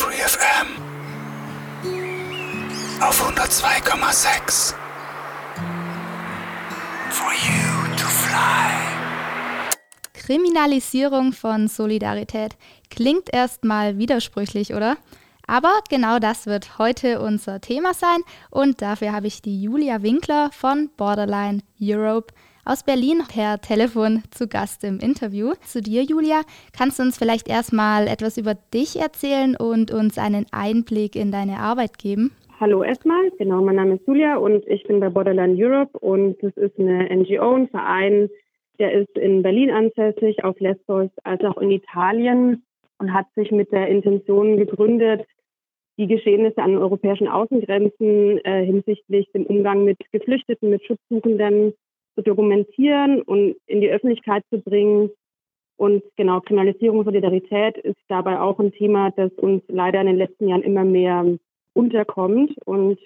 FreeFM auf 102,6 For you to fly. Kriminalisierung von Solidarität. Klingt erstmal widersprüchlich, oder? Aber genau das wird heute unser Thema sein. Und dafür habe ich die Julia Winkler von Borderline Europe aus Berlin per Telefon zu Gast im Interview. Zu dir, Julia, kannst du uns vielleicht erstmal etwas über dich erzählen und uns einen Einblick in deine Arbeit geben? Hallo erstmal, genau, mein Name ist Julia und ich bin bei Borderline Europe und das ist eine NGO, ein Verein, der ist in Berlin ansässig, auf Lesbos als auch in Italien und hat sich mit der Intention gegründet, die Geschehnisse an europäischen Außengrenzen äh, hinsichtlich dem Umgang mit Geflüchteten, mit Schutzsuchenden zu dokumentieren und in die Öffentlichkeit zu bringen. Und genau, Kriminalisierung, Solidarität ist dabei auch ein Thema, das uns leider in den letzten Jahren immer mehr unterkommt und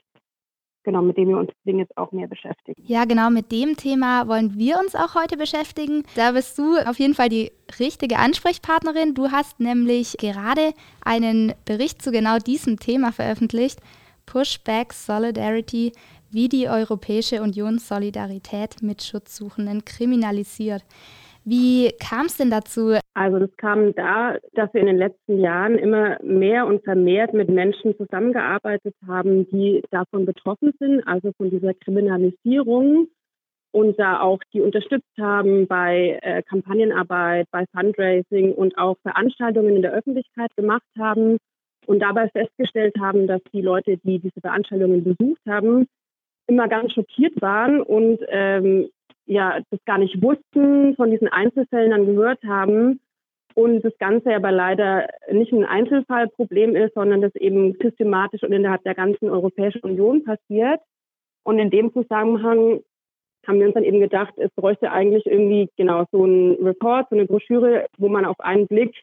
genau, mit dem wir uns jetzt auch mehr beschäftigen. Ja, genau, mit dem Thema wollen wir uns auch heute beschäftigen. Da bist du auf jeden Fall die richtige Ansprechpartnerin. Du hast nämlich gerade einen Bericht zu genau diesem Thema veröffentlicht. Pushback Solidarity wie die Europäische Union Solidarität mit Schutzsuchenden kriminalisiert. Wie kam es denn dazu? Also das kam da, dass wir in den letzten Jahren immer mehr und vermehrt mit Menschen zusammengearbeitet haben, die davon betroffen sind, also von dieser Kriminalisierung und da auch die unterstützt haben bei äh, Kampagnenarbeit, bei Fundraising und auch Veranstaltungen in der Öffentlichkeit gemacht haben und dabei festgestellt haben, dass die Leute, die diese Veranstaltungen besucht haben, immer ganz schockiert waren und ähm, ja das gar nicht wussten, von diesen Einzelfällen dann gehört haben und das Ganze aber leider nicht ein Einzelfallproblem ist, sondern das eben systematisch und innerhalb der ganzen Europäischen Union passiert. Und in dem Zusammenhang haben wir uns dann eben gedacht, es bräuchte eigentlich irgendwie genau so ein Report, so eine Broschüre, wo man auf einen Blick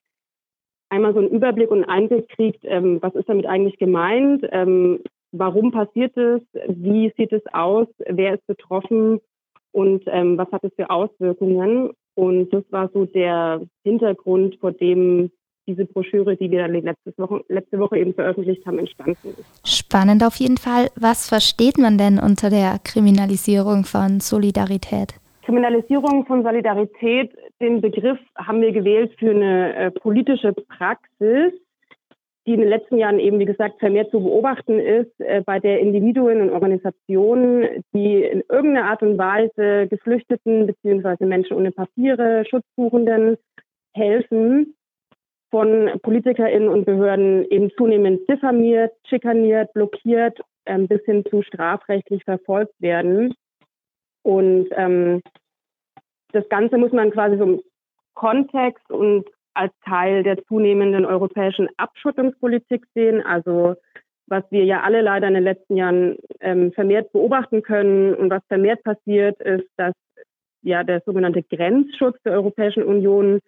einmal so einen Überblick und einen Einblick kriegt, ähm, was ist damit eigentlich gemeint, ähm, warum passiert es, wie sieht es aus, wer ist betroffen und ähm, was hat es für Auswirkungen. Und das war so der Hintergrund, vor dem diese Broschüre, die wir letzte Woche, letzte Woche eben veröffentlicht haben, entstanden ist. Spannend auf jeden Fall. Was versteht man denn unter der Kriminalisierung von Solidarität? Kriminalisierung von Solidarität, den Begriff haben wir gewählt für eine äh, politische Praxis, die in den letzten Jahren eben, wie gesagt, vermehrt zu beobachten ist, äh, bei der Individuen und Organisationen, die in irgendeiner Art und Weise Geflüchteten beziehungsweise Menschen ohne Papiere, Schutzsuchenden helfen, von PolitikerInnen und Behörden eben zunehmend diffamiert, schikaniert, blockiert, ähm, bis hin zu strafrechtlich verfolgt werden. Und ähm, das Ganze muss man quasi so im Kontext und als Teil der zunehmenden europäischen Abschottungspolitik sehen. Also was wir ja alle leider in den letzten Jahren ähm, vermehrt beobachten können und was vermehrt passiert, ist, dass ja der sogenannte Grenzschutz der Europäischen Union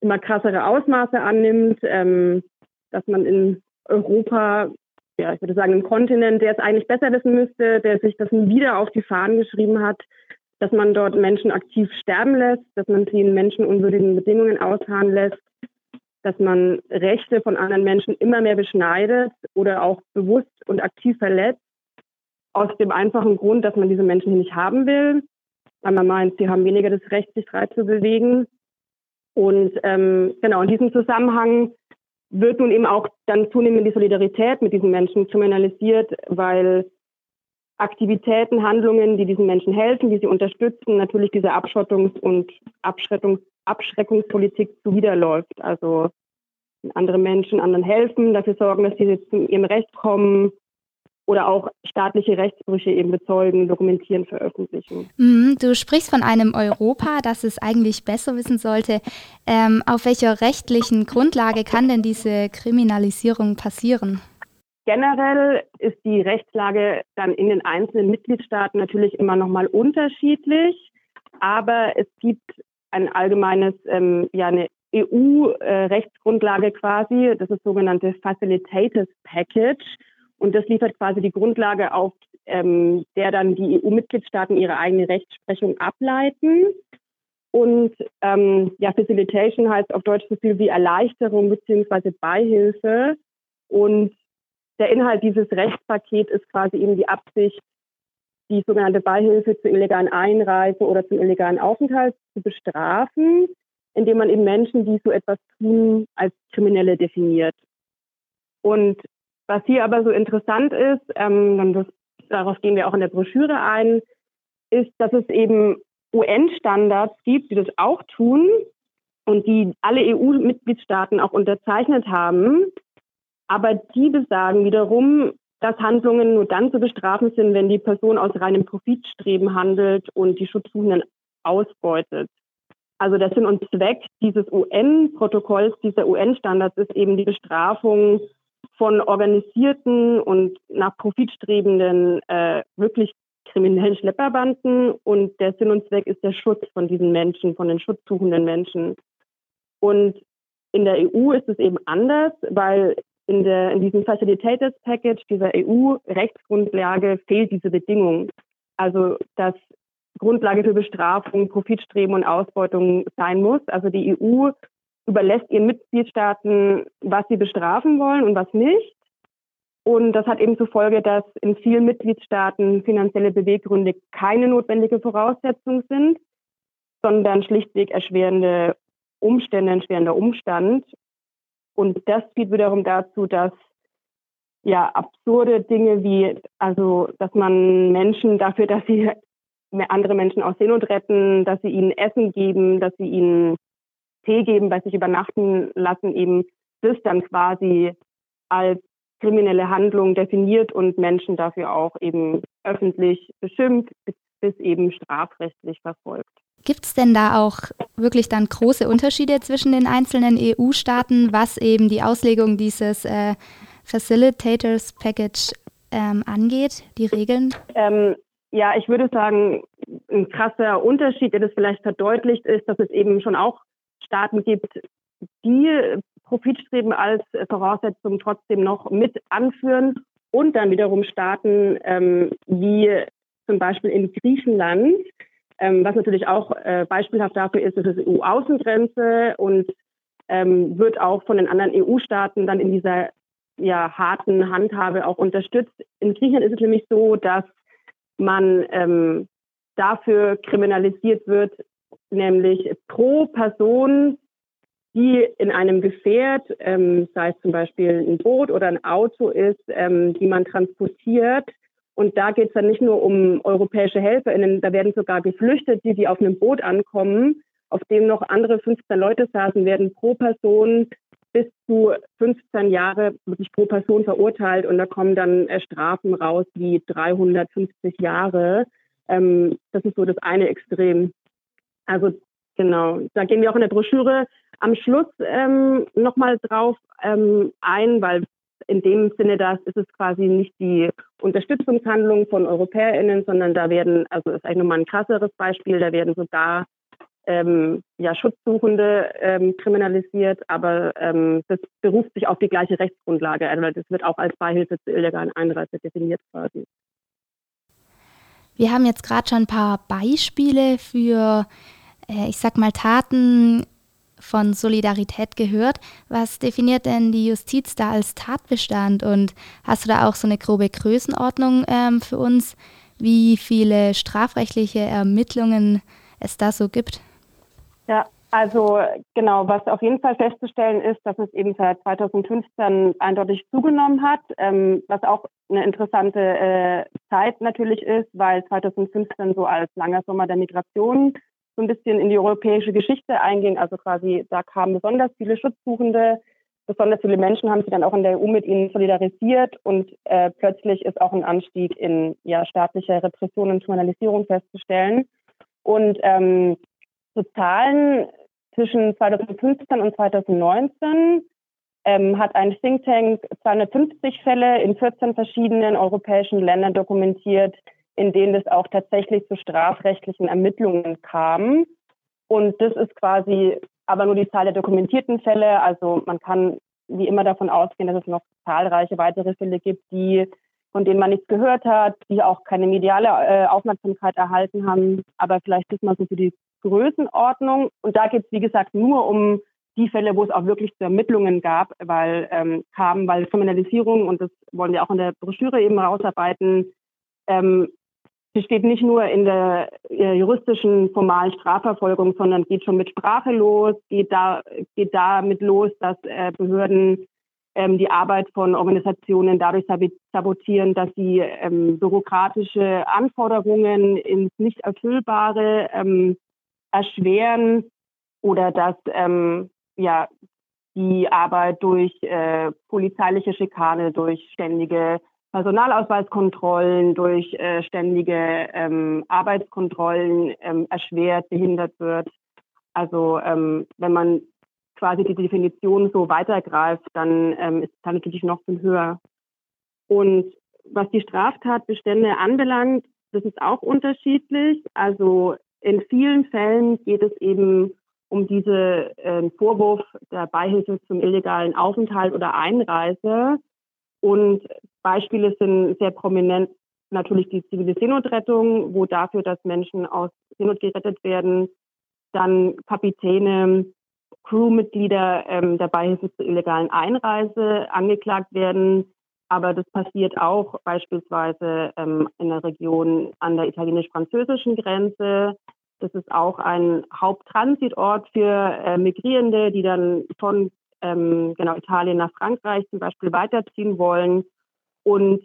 immer krassere Ausmaße annimmt, ähm, dass man in Europa, ja, ich würde sagen, im Kontinent, der es eigentlich besser wissen müsste, der sich das wieder auf die Fahnen geschrieben hat, dass man dort Menschen aktiv sterben lässt, dass man sie in menschenunwürdigen Bedingungen ausharren lässt, dass man Rechte von anderen Menschen immer mehr beschneidet oder auch bewusst und aktiv verletzt, aus dem einfachen Grund, dass man diese Menschen hier nicht haben will, weil man meint, sie haben weniger das Recht, sich frei zu bewegen. Und ähm, genau, in diesem Zusammenhang wird nun eben auch dann zunehmend die Solidarität mit diesen Menschen kriminalisiert, weil Aktivitäten, Handlungen, die diesen Menschen helfen, die sie unterstützen, natürlich diese Abschottungs- und Abschrettungs Abschreckungspolitik zuwiderläuft. Also andere Menschen anderen helfen, dafür sorgen, dass sie zu ihrem Recht kommen oder auch staatliche Rechtsbrüche eben bezeugen, dokumentieren, veröffentlichen. Mhm, du sprichst von einem Europa, das es eigentlich besser wissen sollte. Ähm, auf welcher rechtlichen Grundlage kann denn diese Kriminalisierung passieren? Generell ist die Rechtslage dann in den einzelnen Mitgliedstaaten natürlich immer noch mal unterschiedlich, aber es gibt ein allgemeines, ähm, ja, eine EU-Rechtsgrundlage quasi, das ist sogenannte Facilitative Package und das liefert quasi die Grundlage, auf ähm, der dann die EU-Mitgliedstaaten ihre eigene Rechtsprechung ableiten. Und ähm, ja, Facilitation heißt auf Deutsch so viel wie Erleichterung beziehungsweise Beihilfe Und der Inhalt dieses Rechtspakets ist quasi eben die Absicht, die sogenannte Beihilfe zur illegalen Einreise oder zum illegalen Aufenthalt zu bestrafen, indem man eben Menschen, die so etwas tun, als Kriminelle definiert. Und was hier aber so interessant ist, ähm, das, darauf gehen wir auch in der Broschüre ein, ist, dass es eben UN-Standards gibt, die das auch tun und die alle EU-Mitgliedstaaten auch unterzeichnet haben. Aber die besagen wiederum, dass Handlungen nur dann zu bestrafen sind, wenn die Person aus reinem Profitstreben handelt und die Schutzsuchenden ausbeutet. Also der Sinn und Zweck dieses UN-Protokolls, dieser UN-Standards ist eben die Bestrafung von organisierten und nach Profit strebenden, äh, wirklich kriminellen Schlepperbanden. Und der Sinn und Zweck ist der Schutz von diesen Menschen, von den schutzsuchenden Menschen. Und in der EU ist es eben anders, weil in, der, in diesem Facilitators Package, dieser EU-Rechtsgrundlage, fehlt diese Bedingung. Also, dass Grundlage für Bestrafung, Profitstreben und Ausbeutung sein muss. Also die EU überlässt ihren Mitgliedstaaten, was sie bestrafen wollen und was nicht. Und das hat eben zur Folge, dass in vielen Mitgliedstaaten finanzielle Beweggründe keine notwendige Voraussetzung sind, sondern schlichtweg erschwerende Umstände, ein erschwerender Umstand. Und das führt wiederum dazu, dass ja absurde Dinge wie, also dass man Menschen dafür, dass sie andere Menschen aus Seenot retten, dass sie ihnen Essen geben, dass sie ihnen Tee geben, bei sich übernachten lassen, eben das dann quasi als kriminelle Handlung definiert und Menschen dafür auch eben öffentlich beschimpft, bis, bis eben strafrechtlich verfolgt. Gibt es denn da auch wirklich dann große Unterschiede zwischen den einzelnen EU-Staaten, was eben die Auslegung dieses äh, Facilitators Package ähm, angeht, die Regeln? Ähm, ja, ich würde sagen, ein krasser Unterschied, der das vielleicht verdeutlicht, ist, dass es eben schon auch Staaten gibt, die Profitstreben als Voraussetzung trotzdem noch mit anführen und dann wiederum Staaten ähm, wie zum Beispiel in Griechenland, ähm, was natürlich auch äh, beispielhaft dafür ist, dass es EU-Außengrenze und ähm, wird auch von den anderen EU-Staaten dann in dieser ja, harten Handhabe auch unterstützt. In Griechenland ist es nämlich so, dass man ähm, dafür kriminalisiert wird, nämlich pro Person, die in einem Gefährt, ähm, sei es zum Beispiel ein Boot oder ein Auto ist, ähm, die man transportiert. Und da geht es dann nicht nur um europäische HelferInnen, da werden sogar Geflüchtete, die auf einem Boot ankommen, auf dem noch andere 15 Leute saßen, werden pro Person bis zu 15 Jahre wirklich pro Person verurteilt und da kommen dann äh, Strafen raus wie 350 Jahre. Ähm, das ist so das eine Extrem. Also genau, da gehen wir auch in der Broschüre am Schluss ähm, nochmal drauf ähm, ein, weil in dem Sinne, das ist es quasi nicht die Unterstützungshandlung von EuropäerInnen, sondern da werden, also ist eigentlich nochmal ein krasseres Beispiel, da werden sogar ähm, ja, Schutzsuchende ähm, kriminalisiert, aber ähm, das beruft sich auf die gleiche Rechtsgrundlage. Also das wird auch als Beihilfe zur illegalen Einreise definiert quasi. Wir haben jetzt gerade schon ein paar Beispiele für, äh, ich sag mal, Taten von Solidarität gehört. Was definiert denn die Justiz da als Tatbestand? Und hast du da auch so eine grobe Größenordnung ähm, für uns, wie viele strafrechtliche Ermittlungen es da so gibt? Ja, also genau, was auf jeden Fall festzustellen ist, dass es eben seit 2015 eindeutig zugenommen hat, ähm, was auch eine interessante äh, Zeit natürlich ist, weil 2015 so als langer Sommer der Migration so ein bisschen in die europäische Geschichte einging. Also quasi, da kamen besonders viele Schutzsuchende, besonders viele Menschen haben sich dann auch in der EU mit ihnen solidarisiert und äh, plötzlich ist auch ein Anstieg in ja, staatlicher Repression und Kriminalisierung festzustellen. Und ähm, zu Zahlen zwischen 2015 und 2019 ähm, hat ein Think Tank 250 Fälle in 14 verschiedenen europäischen Ländern dokumentiert, in denen es auch tatsächlich zu strafrechtlichen Ermittlungen kam. Und das ist quasi aber nur die Zahl der dokumentierten Fälle. Also man kann wie immer davon ausgehen, dass es noch zahlreiche weitere Fälle gibt, die von denen man nichts gehört hat, die auch keine mediale äh, Aufmerksamkeit erhalten haben. Aber vielleicht ist mal so für die Größenordnung. Und da geht es, wie gesagt, nur um die Fälle, wo es auch wirklich zu Ermittlungen gab, weil ähm, kam, weil Kriminalisierung, und das wollen wir auch in der Broschüre eben rausarbeiten, ähm, sie steht nicht nur in der äh, juristischen formalen Strafverfolgung, sondern geht schon mit Sprache los, geht da geht damit los, dass äh, Behörden ähm, die Arbeit von Organisationen dadurch sabotieren, dass sie ähm, bürokratische Anforderungen ins nicht erfüllbare ähm, erschweren oder dass ähm, ja die Arbeit durch äh, polizeiliche Schikane, durch ständige Personalausweiskontrollen, durch äh, ständige ähm, Arbeitskontrollen ähm, erschwert, behindert wird. Also ähm, wenn man quasi die Definition so weitergreift, dann ähm, ist es natürlich noch viel höher. Und was die Straftatbestände anbelangt, das ist auch unterschiedlich. Also in vielen Fällen geht es eben um diese äh, Vorwurf der Beihilfe zum illegalen Aufenthalt oder Einreise. Und Beispiele sind sehr prominent natürlich die zivile Seenotrettung, wo dafür, dass Menschen aus Seenot gerettet werden, dann Kapitäne, Crewmitglieder ähm, der Beihilfe zur illegalen Einreise angeklagt werden. Aber das passiert auch beispielsweise ähm, in der Region an der italienisch-französischen Grenze. Das ist auch ein Haupttransitort für äh, Migrierende, die dann von ähm, genau Italien nach Frankreich zum Beispiel weiterziehen wollen. Und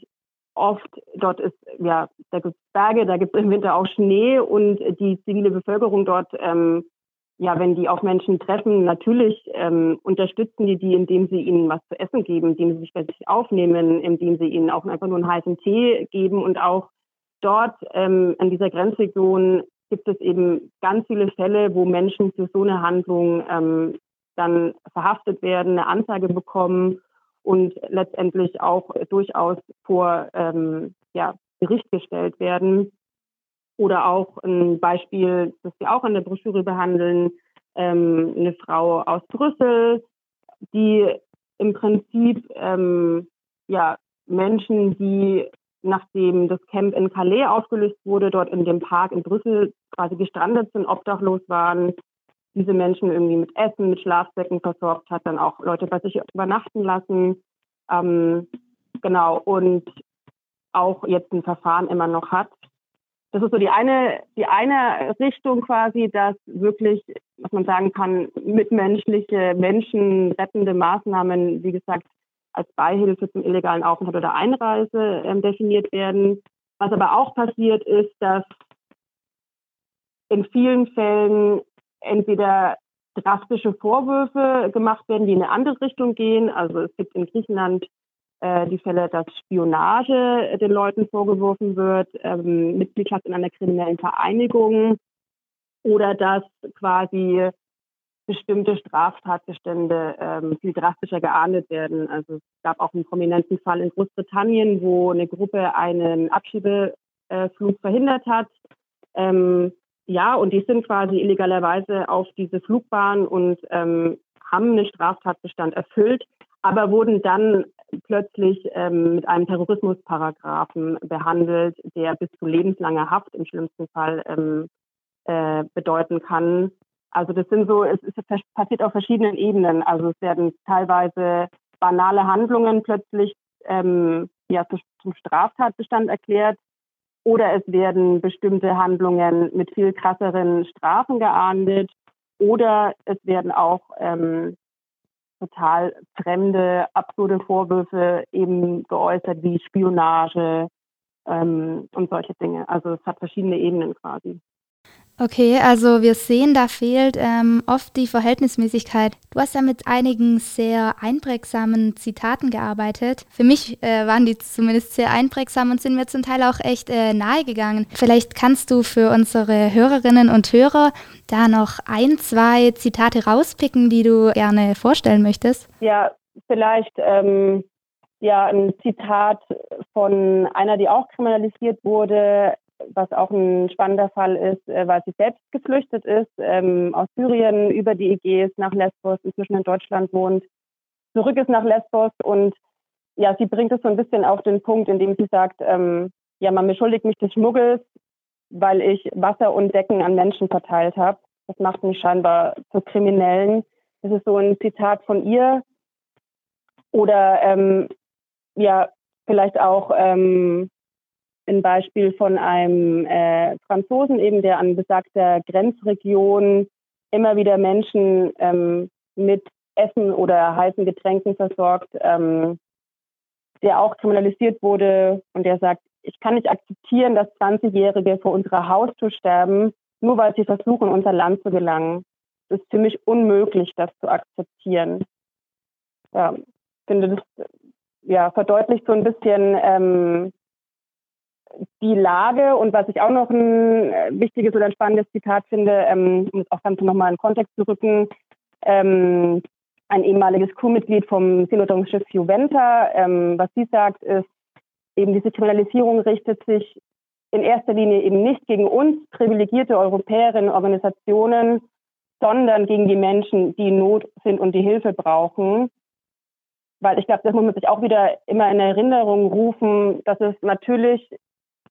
oft dort ist, ja, da gibt es Berge, da gibt es im Winter auch Schnee und die zivile Bevölkerung dort, ähm, ja, wenn die auf Menschen treffen, natürlich ähm, unterstützen die die, indem sie ihnen was zu essen geben, indem sie sich bei sich aufnehmen, indem sie ihnen auch einfach nur einen heißen Tee geben und auch dort ähm, an dieser Grenzregion gibt es eben ganz viele Fälle, wo Menschen für so eine Handlung ähm, dann verhaftet werden, eine Anzeige bekommen und letztendlich auch durchaus vor ähm, ja, Gericht gestellt werden. Oder auch ein Beispiel, das wir auch in der Broschüre behandeln, ähm, eine Frau aus Brüssel, die im Prinzip ähm, ja, Menschen, die nachdem das Camp in Calais aufgelöst wurde, dort in dem Park in Brüssel quasi gestrandet sind, obdachlos waren, diese Menschen irgendwie mit Essen, mit Schlafsäcken versorgt hat, dann auch Leute bei sich übernachten lassen. Ähm, genau, und auch jetzt ein Verfahren immer noch hat. Das ist so die eine, die eine Richtung quasi, dass wirklich, was man sagen kann, mitmenschliche, menschenrettende Maßnahmen, wie gesagt, als Beihilfe zum illegalen Aufenthalt oder Einreise ähm, definiert werden. Was aber auch passiert ist, dass in vielen Fällen entweder drastische Vorwürfe gemacht werden, die in eine andere Richtung gehen. Also es gibt in Griechenland äh, die Fälle, dass Spionage den Leuten vorgeworfen wird, ähm, Mitgliedschaft in einer kriminellen Vereinigung oder dass quasi bestimmte Straftatbestände ähm, viel drastischer geahndet werden. Also es gab auch einen prominenten Fall in Großbritannien, wo eine Gruppe einen Abschiebeflug verhindert hat. Ähm, ja, und die sind quasi illegalerweise auf diese Flugbahn und ähm, haben einen Straftatbestand erfüllt, aber wurden dann plötzlich ähm, mit einem Terrorismusparagraphen behandelt, der bis zu lebenslanger Haft im schlimmsten Fall ähm, äh, bedeuten kann. Also das sind so, es, es passiert auf verschiedenen Ebenen. Also es werden teilweise banale Handlungen plötzlich ähm, ja, zum Straftatbestand erklärt, oder es werden bestimmte Handlungen mit viel krasseren Strafen geahndet oder es werden auch ähm, total fremde, absurde Vorwürfe eben geäußert wie Spionage ähm, und solche Dinge. Also es hat verschiedene Ebenen quasi. Okay, also wir sehen, da fehlt ähm, oft die Verhältnismäßigkeit. Du hast ja mit einigen sehr einprägsamen Zitaten gearbeitet. Für mich äh, waren die zumindest sehr einprägsam und sind mir zum Teil auch echt äh, nahe gegangen. Vielleicht kannst du für unsere Hörerinnen und Hörer da noch ein, zwei Zitate rauspicken, die du gerne vorstellen möchtest. Ja, vielleicht ähm, ja ein Zitat von einer, die auch kriminalisiert wurde, was auch ein spannender Fall ist, äh, weil sie selbst geflüchtet ist, ähm, aus Syrien über die Ägäis nach Lesbos, inzwischen in Deutschland wohnt, zurück ist nach Lesbos und ja, sie bringt es so ein bisschen auf den Punkt, indem sie sagt, ähm, ja, man beschuldigt mich des Schmuggels, weil ich Wasser und Decken an Menschen verteilt habe. Das macht mich scheinbar zu Kriminellen. Das ist so ein Zitat von ihr. Oder ähm, ja, vielleicht auch ähm, ein Beispiel von einem äh, Franzosen eben, der an besagter Grenzregion immer wieder Menschen ähm, mit Essen oder heißen Getränken versorgt, ähm, der auch kriminalisiert wurde und der sagt, ich kann nicht akzeptieren, dass 20-Jährige vor unserer Haustür sterben, nur weil sie versuchen, unser Land zu gelangen. Es ist für mich unmöglich, das zu akzeptieren. Ja, ich finde, das ja, verdeutlicht so ein bisschen ähm, die Lage und was ich auch noch ein äh, wichtiges oder ein spannendes Zitat finde, ähm, um es auch ganz nochmal in Kontext zu rücken, ähm, ein ehemaliges Crewmitglied vom Seenotrettungsschiff Juventa, ähm, was sie sagt, ist, eben diese Kriminalisierung richtet sich in erster Linie eben nicht gegen uns, privilegierte Europäerinnen, Organisationen, sondern gegen die Menschen, die in Not sind und die Hilfe brauchen. Weil ich glaube, das muss man sich auch wieder immer in Erinnerung rufen, dass es natürlich,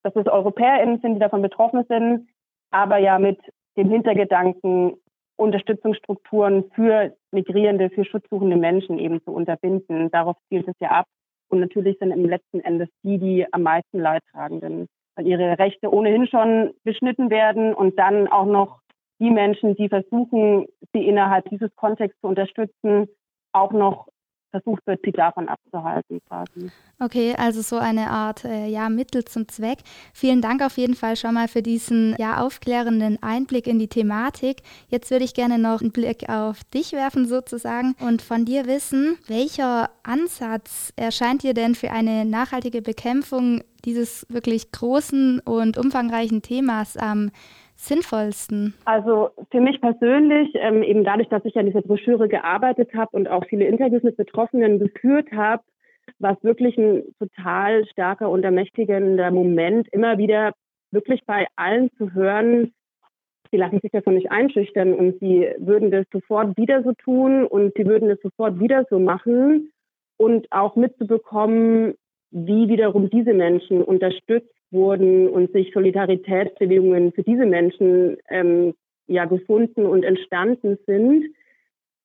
dass es EuropäerInnen sind, die davon betroffen sind, aber ja mit dem Hintergedanken, Unterstützungsstrukturen für migrierende, für schutzsuchende Menschen eben zu unterbinden. Darauf zielt es ja ab. Und natürlich sind im letzten Endes die, die am meisten Leidtragenden, weil ihre Rechte ohnehin schon beschnitten werden und dann auch noch die Menschen, die versuchen, sie innerhalb dieses Kontexts zu unterstützen, auch noch versucht wird, sie davon abzuhalten quasi. Okay, also so eine Art äh, ja, Mittel zum Zweck. Vielen Dank auf jeden Fall schon mal für diesen ja, aufklärenden Einblick in die Thematik. Jetzt würde ich gerne noch einen Blick auf dich werfen sozusagen und von dir wissen, welcher Ansatz erscheint dir denn für eine nachhaltige Bekämpfung dieses wirklich großen und umfangreichen Themas am sinnvollsten? Also für mich persönlich, ähm, eben dadurch, dass ich an dieser Broschüre gearbeitet habe und auch viele Interviews mit Betroffenen geführt habe, war es wirklich ein total starker und ermächtigender Moment, immer wieder wirklich bei allen zu hören, sie lassen sich davon nicht einschüchtern und sie würden das sofort wieder so tun und sie würden das sofort wieder so machen und auch mitzubekommen, wie wiederum diese Menschen unterstützt wurden und sich Solidaritätsbewegungen für diese Menschen ähm, ja gefunden und entstanden sind.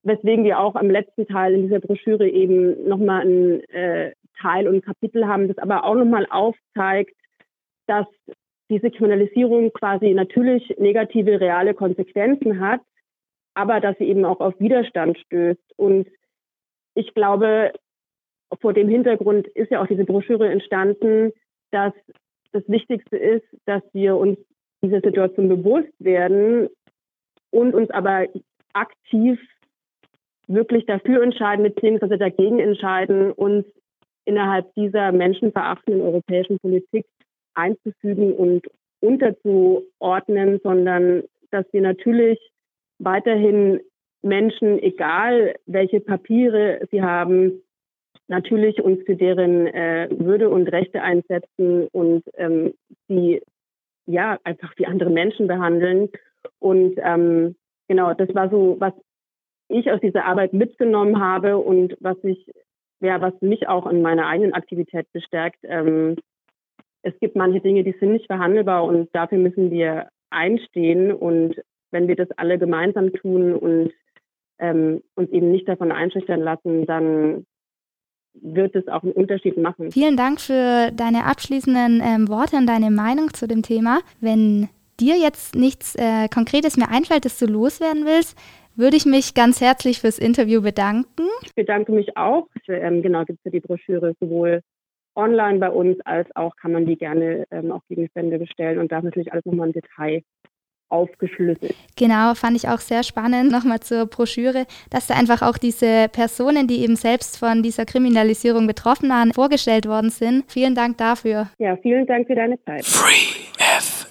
Weswegen wir auch am letzten Teil in dieser Broschüre eben nochmal ein äh, Teil und Kapitel haben, das aber auch nochmal aufzeigt, dass diese Kriminalisierung quasi natürlich negative reale Konsequenzen hat, aber dass sie eben auch auf Widerstand stößt. Und ich glaube, vor dem Hintergrund ist ja auch diese Broschüre entstanden, dass das Wichtigste ist, dass wir uns dieser Situation bewusst werden und uns aber aktiv wirklich dafür entscheiden, beziehungsweise dagegen entscheiden, uns innerhalb dieser menschenverachtenden europäischen Politik einzufügen und unterzuordnen, sondern dass wir natürlich weiterhin Menschen, egal welche Papiere sie haben, natürlich uns für deren äh, Würde und Rechte einsetzen und ähm, sie ja einfach wie andere Menschen behandeln. Und ähm, genau, das war so, was ich aus dieser Arbeit mitgenommen habe und was ich, ja, was mich auch in meiner eigenen Aktivität bestärkt. Ähm, es gibt manche Dinge, die sind nicht verhandelbar und dafür müssen wir einstehen. Und wenn wir das alle gemeinsam tun und ähm, uns eben nicht davon einschüchtern lassen, dann wird es auch einen Unterschied machen. Vielen Dank für deine abschließenden ähm, Worte und deine Meinung zu dem Thema. Wenn dir jetzt nichts äh, Konkretes mehr einfällt, das du loswerden willst, würde ich mich ganz herzlich fürs Interview bedanken. Ich bedanke mich auch. Ähm, genau, gibt es ja die Broschüre sowohl online bei uns als auch kann man die gerne ähm, auch Gegenstände bestellen und da natürlich alles nochmal im Detail aufgeschlüsselt. Genau, fand ich auch sehr spannend. Nochmal zur Broschüre, dass da einfach auch diese Personen, die eben selbst von dieser Kriminalisierung betroffen waren, vorgestellt worden sind. Vielen Dank dafür. Ja, vielen Dank für deine Zeit. Free F